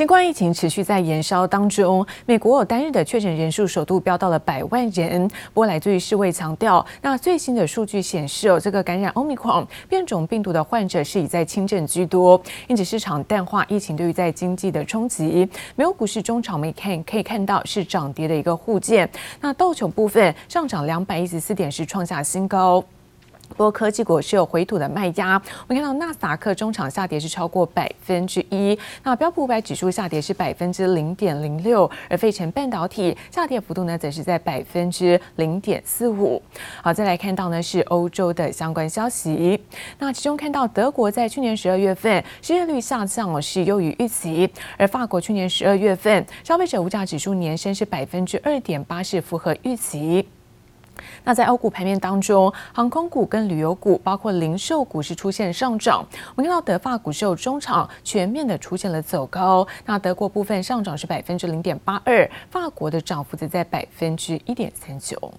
新冠疫情持续在延烧当中，美国有单日的确诊人数首度飙到了百万人。不过，来自于世卫强调，那最新的数据显示，哦，这个感染 Omicron 变种病毒的患者是以在轻症居多，因此市场淡化疫情对于在经济的冲击。美国股市中场，我们看可以看到是涨跌的一个互见。那道琼部分上涨两百一十四点，是创下新高。不过科技股是有回吐的卖压，我们看到纳斯达克中场下跌是超过百分之一，那标普五百指数下跌是百分之零点零六，而费城半导体下跌幅度呢则是在百分之零点四五。好，再来看到呢是欧洲的相关消息，那其中看到德国在去年十二月份失业率下降是优于预期，而法国去年十二月份消费者物价指数年升是百分之二点八，是符合预期。那在欧股盘面当中，航空股跟旅游股，包括零售股是出现上涨。我们看到德法股市中场全面的出现了走高。那德国部分上涨是百分之零点八二，法国的涨幅则在百分之一点三九。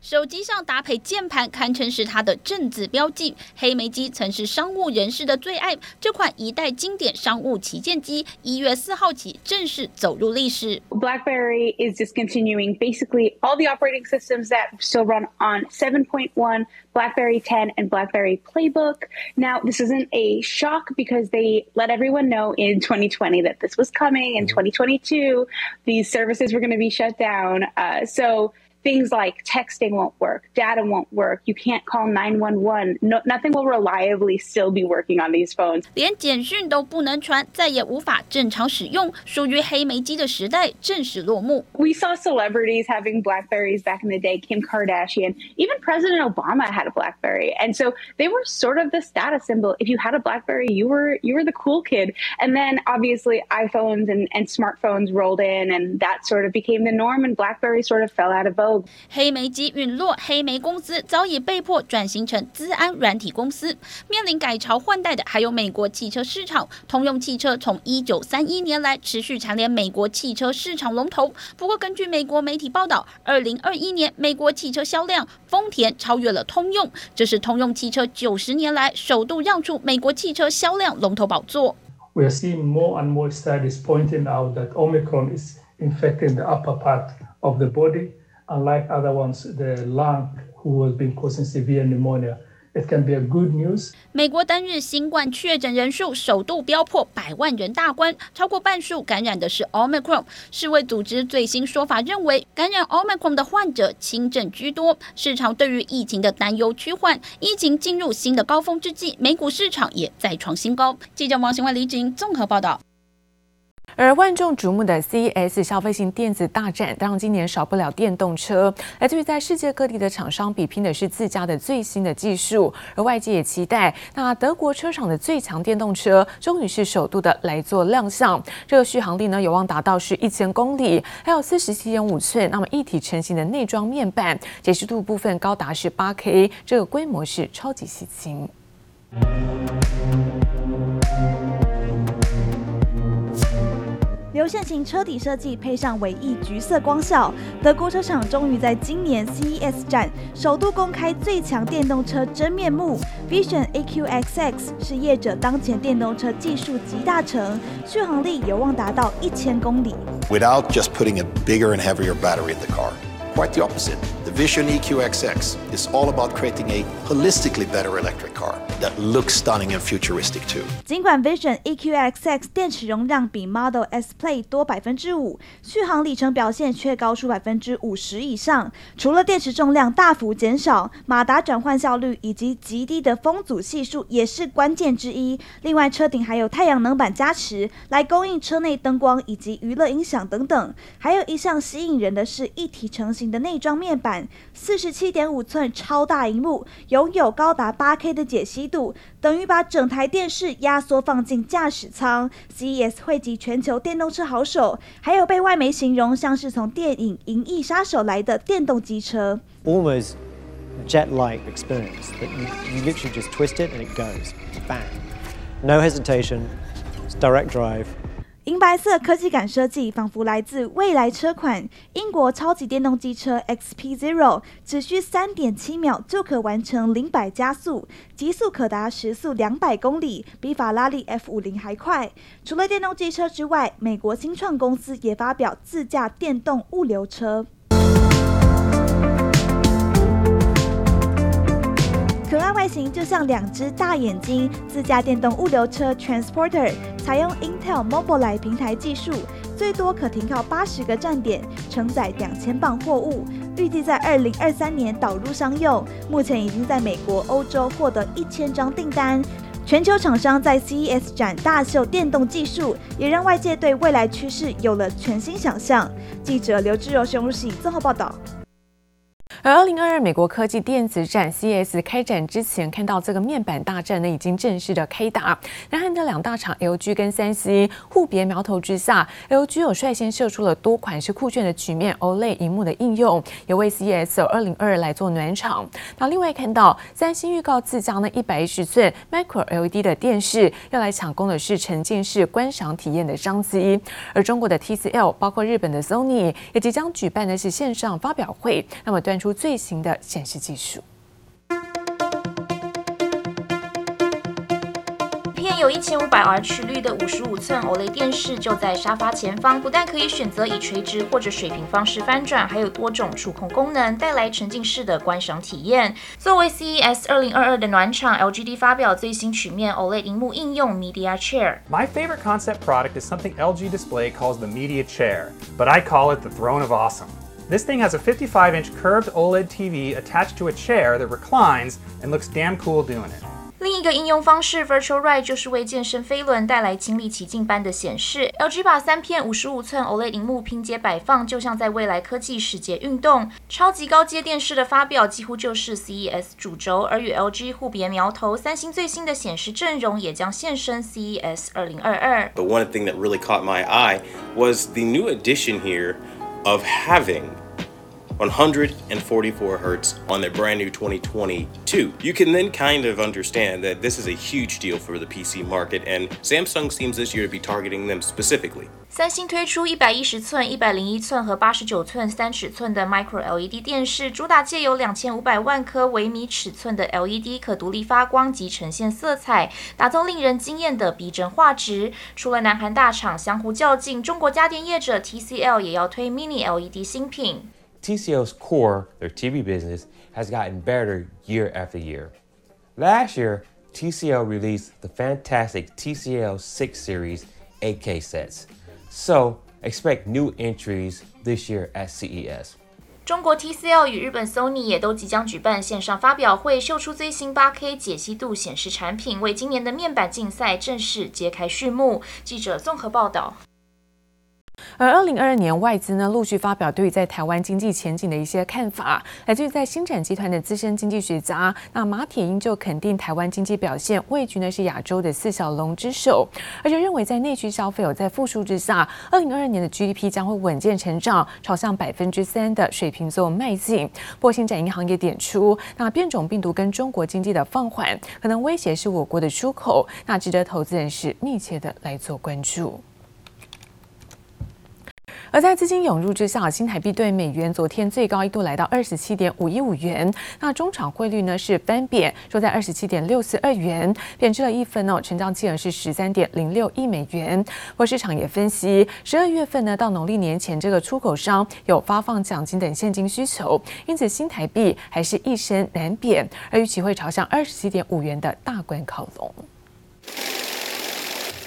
手机上搭配键盘，堪称是它的正字标记。黑莓机曾是商务人士的最爱，这款一代经典商务旗舰机，一月四号起正式走入历史。BlackBerry is discontinuing basically all the operating systems that still run on 7.1, BlackBerry 10, and BlackBerry Playbook. Now, this isn't a shock because they let everyone know in 2020 that this was coming. In 2022, these services were going to be shut down. Uh, so Things like texting won't work, data won't work. You can't call 911. No, nothing will reliably still be working on these phones. 连简讯都不能传，再也无法正常使用，属于黑莓机的时代正式落幕。We saw celebrities having Blackberries back in the day. Kim Kardashian, even President Obama had a Blackberry, and so they were sort of the status symbol. If you had a Blackberry, you were you were the cool kid. And then obviously iPhones and, and smartphones rolled in, and that sort of became the norm. And BlackBerry sort of fell out of vogue. 黑莓机陨落，黑莓公司早已被迫转型成资安软体公司，面临改朝换代的还有美国汽车市场。通用汽车从一九三一年来持续蝉联美国汽车市场龙头。不过，根据美国媒体报道，二零二一年美国汽车销量，丰田超越了通用，这是通用汽车九十年来首度让出美国汽车销量龙头宝座。We are seeing more and more studies pointing out that Omicron is infecting the upper part of the body. Unlike other ones, the lung who has been causing severe pneumonia, it can be a good news. 美国单日新冠确诊人数首度飙破百万人大关，超过半数感染的是 Omicron。世卫组织最新说法认为，感染 Omicron 的患者轻症居多。市场对于疫情的担忧趋缓，疫情进入新的高峰之际，美股市场也再创新高。记者王新文、李菁综合报道。而万众瞩目的 CES 消费性电子大展，当然今年少不了电动车。来自于在世界各地的厂商比拼的是自家的最新的技术，而外界也期待，那德国车厂的最强电动车终于是首度的来做亮相。这个续航力呢，有望达到是一千公里，还有四十七点五寸，那么一体成型的内装面板，解析度部分高达是八 K，这个规模是超级细清。流线型车底设计配上尾翼橘色光效，德国车厂终于在今年 CES 展首度公开最强电动车真面目。Vision EQXX 是业者当前电动车技术集大成，续航力有望达到一千公里。Without just putting a bigger and heavier battery in the car, quite the opposite. The Vision EQXX is all about creating a holistically better electric car. That looks stunning and futuristic too. 尽管 Vision EQXX 电池容量比 Model S Plaid 多百分之五，续航里程表现却高出百分之五十以上。除了电池重量大幅减少，马达转换效率以及极低的风阻系数也是关键之一。另外，车顶还有太阳能板加持，来供应车内灯光以及娱乐音响等等。还有一项吸引人的是一体成型的内装面板，四十七点五寸超大荧幕，拥有高达八 K 的解析度等于把整台电视压缩放进驾驶舱。CES 汇集全球电动车好手，还有被外媒形容像是从电影《银翼杀手》来的电动机车。Almost jet-like experience that you you literally just twist it and it goes bang, no hesitation, it's direct drive. 银白色科技感设计，仿佛来自未来车款。英国超级电动机车 XP Zero 只需三点七秒就可完成零百加速，极速可达时速两百公里，比法拉利 F 五零还快。除了电动机车之外，美国新创公司也发表自驾电动物流车。可爱外形就像两只大眼睛，自驾电动物流车 Transporter 采用 Intel Mobileye 平台技术，最多可停靠八十个站点，承载两千磅货物，预计在二零二三年导入商用。目前已经在美国、欧洲获得一千张订单。全球厂商在 CES 展大秀电动技术，也让外界对未来趋势有了全新想象。记者刘志柔、熊如喜综合报道。而二零二二美国科技电子展 CS 开展之前，看到这个面板大战呢已经正式的开打。南韩的两大厂 LG 跟三星互别苗头之下，LG 有率先射出了多款式酷炫的曲面 OLED 萤幕的应用，也为 CS 二零二二来做暖场。那另外看到三星预告自家呢一百一十寸 Micro LED 的电视，要来抢攻的是沉浸式观赏体验的商机。而中国的 TCL，包括日本的 Sony，也即将举办的是线上发表会，那么端出。最新的显示技术。片有一千五百 R 曲率的五十五寸 OLED 电视就在沙发前方，不但可以选择以垂直或者水平方式翻转，还有多种触控功能，带来沉浸式的观赏体验。作为 CES 二零二二的暖场，LGD 发表最新曲面 OLED 荧幕应用 Media Chair。My favorite concept product is something LG Display calls the Media Chair, but I call it the Throne of Awesome. This thing has a 55-inch curved OLED TV attached to a chair that reclines and looks damn cool doing it. 另一个应用方式 Virtual Ride 就是为健身飞轮带来亲历其境般的显示。LG 把三片五十五寸 OLED 萤幕拼接摆放，就像在未来科技世界运动。超级高阶电视的发表几乎就是 CES 主轴，而与 LG 互别苗头，三星最新的显示阵容也将现身 CES 二零二二。But one thing that really caught my eye was the new addition here of having 144 hertz on their brand new 2022. You can then kind of understand that this is a huge deal for the PC market, and Samsung seems this year to be targeting them specifically. 三星推出一百一十寸、一百零一寸和八十九寸三尺寸的 Micro LED 电视，主打借由两千五百万颗微米尺寸的 LED 可独立发光及呈现色彩，打造令人惊艳的逼真画质。除了南韩大厂相互较劲，中国家电业者 TCL 也要推 Mini LED 新品。TCL's core, their TV business, has gotten better year after year. Last year, TCL released the fantastic TCL 6 Series 8K sets. So, expect new entries this year at CES. 中国 TCL 与日本 Sony 也都即将举办线上发表会，秀出最新 8K 解析度显示产品，为今年的面板竞赛正式揭开序幕。记者综合报道。 而二零二二年外资呢陆续发表对于在台湾经济前景的一些看法，来自于在星展集团的资深经济学家，那马铁英就肯定台湾经济表现位居呢是亚洲的四小龙之首，而且认为在内需消费有在复苏之下，二零二二年的 GDP 将会稳健成长，朝向百分之三的水平做迈进。不过星展银行也点出，那变种病毒跟中国经济的放缓，可能威胁是我国的出口，那值得投资人士密切的来做关注。而在资金涌入之下，新台币兑美元昨天最高一度来到二十七点五一五元，那中场汇率呢是翻贬，收在二十七点六四二元，贬值了一分哦。成交金额是十三点零六亿美元。不过市场也分析，十二月份呢到农历年前，这个出口商有发放奖金等现金需求，因此新台币还是一升难贬，而预期会朝向二十七点五元的大关靠拢。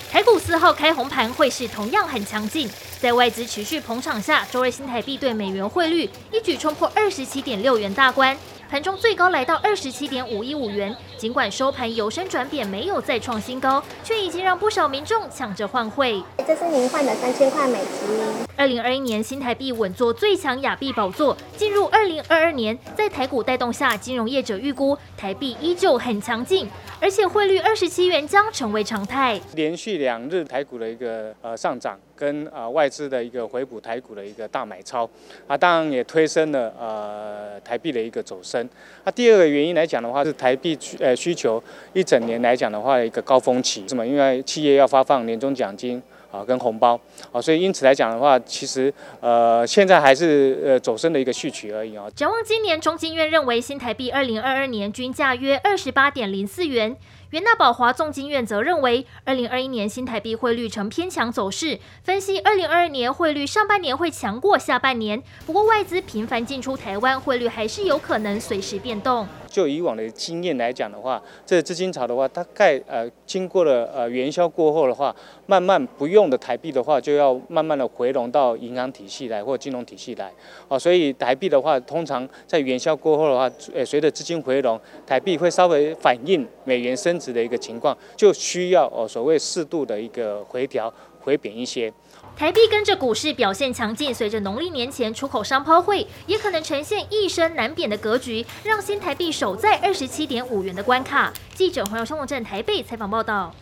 台股四号开红盘，汇市同样很强劲。在外资持续捧场下，周二新台币对美元汇率一举冲破二十七点六元大关，盘中最高来到二十七点五一五元。尽管收盘由升转贬，没有再创新高，却已经让不少民众抢着换汇。这是您换的三千块美金。二零二一年新台币稳坐最强亚币宝座，进入二零二二年，在台股带动下，金融业者预估台币依旧很强劲，而且汇率二十七元将成为常态。连续两日台股的一个呃上涨。跟啊外资的一个回补台股的一个大买超，啊当然也推升了呃台币的一个走升。那第二个原因来讲的话，是台币需需求一整年来讲的话一个高峰期，是吗？因为企业要发放年终奖金。啊跟红包啊，所以因此来讲的话，其实呃现在还是呃走升的一个序曲而已啊。展望今年，中金院认为新台币二零二二年均价约二十八点零四元。元大宝华总经院则认为，二零二一年新台币汇率呈偏强走势，分析二零二二年汇率上半年会强过下半年。不过外资频繁进出台湾，汇率还是有可能随时变动。就以往的经验来讲的话，这资金潮的话，大概呃经过了呃元宵过后的话，慢慢不用的台币的话，就要慢慢的回笼到银行体系来或金融体系来。哦，所以台币的话，通常在元宵过后的话，呃随着资金回笼，台币会稍微反映美元升的一个情况，就需要哦所谓适度的一个回调回贬一些。台币跟着股市表现强劲，随着农历年前出口商抛汇，也可能呈现一升难贬的格局，让新台币守在二十七点五元的关卡。记者黄友生、王镇台北采访报道。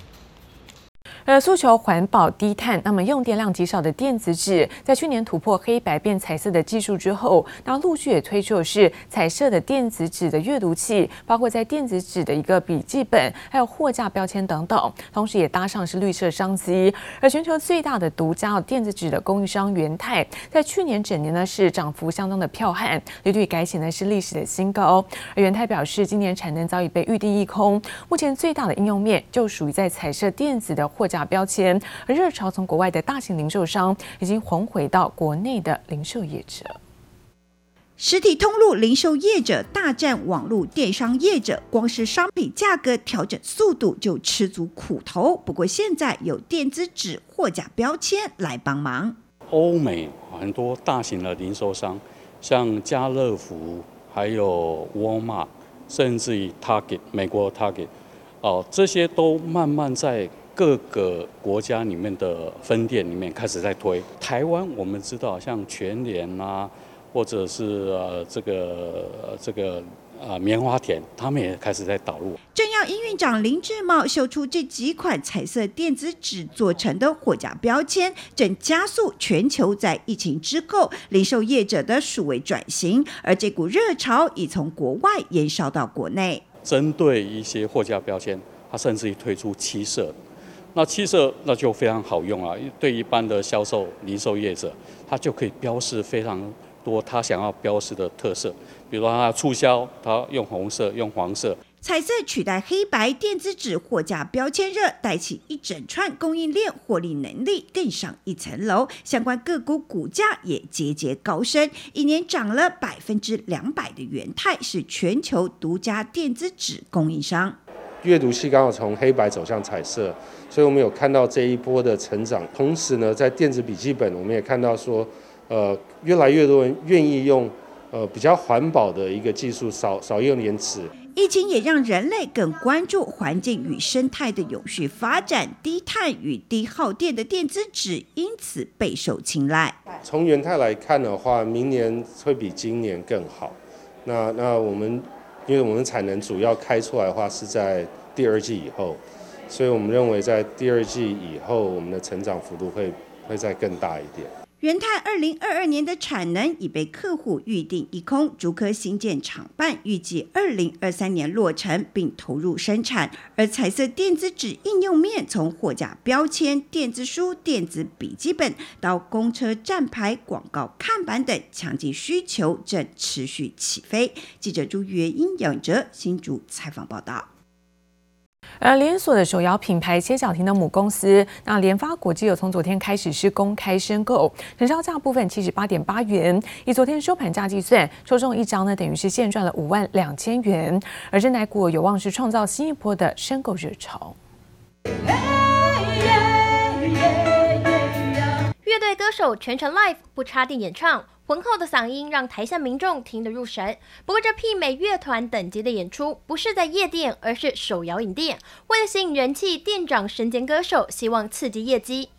呃，诉求环保低碳，那么用电量极少的电子纸，在去年突破黑白变彩色的技术之后，那陆续也推出的是彩色的电子纸的阅读器，包括在电子纸的一个笔记本，还有货架标签等等，同时也搭上是绿色商机。而全球最大的独家电子纸的供应商元泰，在去年整年呢是涨幅相当的彪悍，利率改写呢是历史的新高。而元泰表示，今年产能早已被预定一空，目前最大的应用面就属于在彩色电子的货架标签，而热潮从国外的大型零售商已经红回到国内的零售业者。实体通路零售业者大战网络电商业者，光是商品价格调整速度就吃足苦头。不过现在有电子纸货架标签来帮忙。欧美很多大型的零售商，像家乐福、还有沃尔玛，甚至于 Target 美国 Target，哦，这些都慢慢在。各个国家里面的分店里面开始在推。台湾我们知道，像全联啊，或者是呃这个这个呃棉花田，他们也开始在导入。正要营运长林志茂秀出这几款彩色电子纸做成的货架标签，正加速全球在疫情之后零售业者的数位转型，而这股热潮已从国外延烧到国内。针对一些货架标签，它甚至于推出七色。那七色那就非常好用啊，对一般的销售零售业者，他就可以标示非常多他想要标示的特色，比如说他促销，他用红色、用黄色。彩色取代黑白电子纸货架标签热，带起一整串供应链获利能力更上一层楼，相关个股股价也节节高升，一年涨了百分之两百的元太是全球独家电子纸供应商。阅读器刚好从黑白走向彩色，所以我们有看到这一波的成长。同时呢，在电子笔记本，我们也看到说，呃，越来越多人愿意用呃比较环保的一个技术，少少用电池。疫情也让人类更关注环境与生态的永续发展，低碳与低耗电的电子纸因此备受青睐。从元太来看的话，明年会比今年更好。那那我们。因为我们产能主要开出来的话是在第二季以后，所以我们认为在第二季以后，我们的成长幅度会会再更大一点。元太二零二二年的产能已被客户预定一空，竹科新建厂办预计二零二三年落成并投入生产。而彩色电子纸应用面从货架标签、电子书、电子笔记本到公车站牌、广告看板等，强劲需求正持续起飞。记者朱月英、杨哲新竹采访报道。而连锁的手摇品牌千小婷的母公司，那联发国际有从昨天开始是公开申购，成交价部分七十八点八元，以昨天收盘价计算，抽中一张呢，等于是现赚了五万两千元。而这台股有望是创造新一波的申购热潮。乐队歌手全程 live 不插电演唱。浑厚的嗓音让台下民众听得入神。不过，这媲美乐团等级的演出，不是在夜店，而是手摇饮店。为了吸引人气，店长身兼歌手，希望刺激业绩。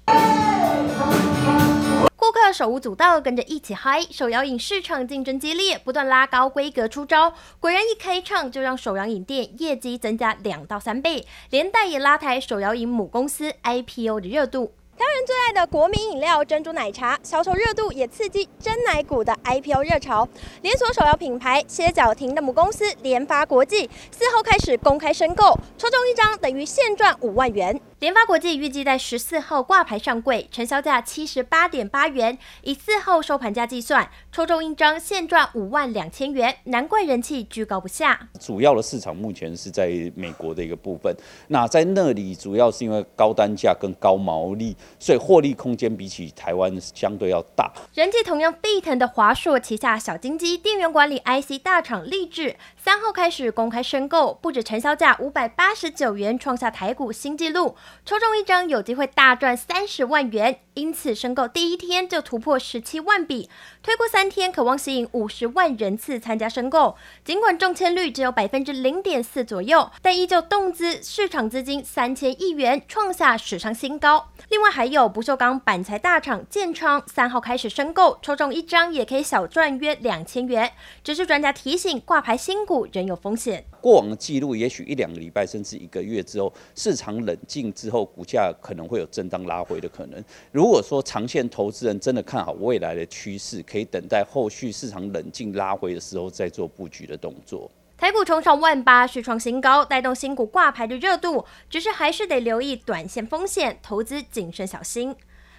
顾客手舞足蹈，跟着一起嗨。手摇饮市场竞争激烈，不断拉高规格出招。果然，一开唱就让手摇饮店业绩增加两到三倍，连带也拉抬手摇饮母公司 IPO 的热度。台湾人最爱的国民饮料珍珠奶茶销售热度也刺激真奶股的 IPO 热潮。连锁手摇品牌歇脚亭的母公司联发国际四号开始公开申购，抽中一张等于现赚五万元。联发国际预计在十四号挂牌上柜，成交价七十八点八元，以四号收盘价计算，抽中一张现赚五万两千元，难怪人气居高不下。主要的市场目前是在美国的一个部分，那在那里主要是因为高单价跟高毛利，所以获利空间比起台湾相对要大。人气同样沸腾的华硕旗下小金鸡电源管理 IC 大厂力致，三号开始公开申购，不止成交价五百八十九元，创下台股新纪录。抽中一张有机会大赚三十万元，因此申购第一天就突破十七万笔，推过三天可望吸引五十万人次参加申购。尽管中签率只有百分之零点四左右，但依旧动资市场资金三千亿元，创下史上新高。另外还有不锈钢板材大厂建昌，三号开始申购，抽中一张也可以小赚约两千元。只是专家提醒，挂牌新股仍有风险。过往的记录，也许一两个礼拜甚至一个月之后，市场冷静之后，股价可能会有震荡拉回的可能。如如果说长线投资人真的看好未来的趋势，可以等待后续市场冷静拉回的时候再做布局的动作。台股冲上万八，续创新高，带动新股挂牌的热度，只是还是得留意短线风险，投资谨慎小心。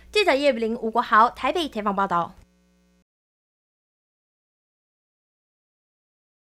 记者叶比林、吴国豪台北采访报道。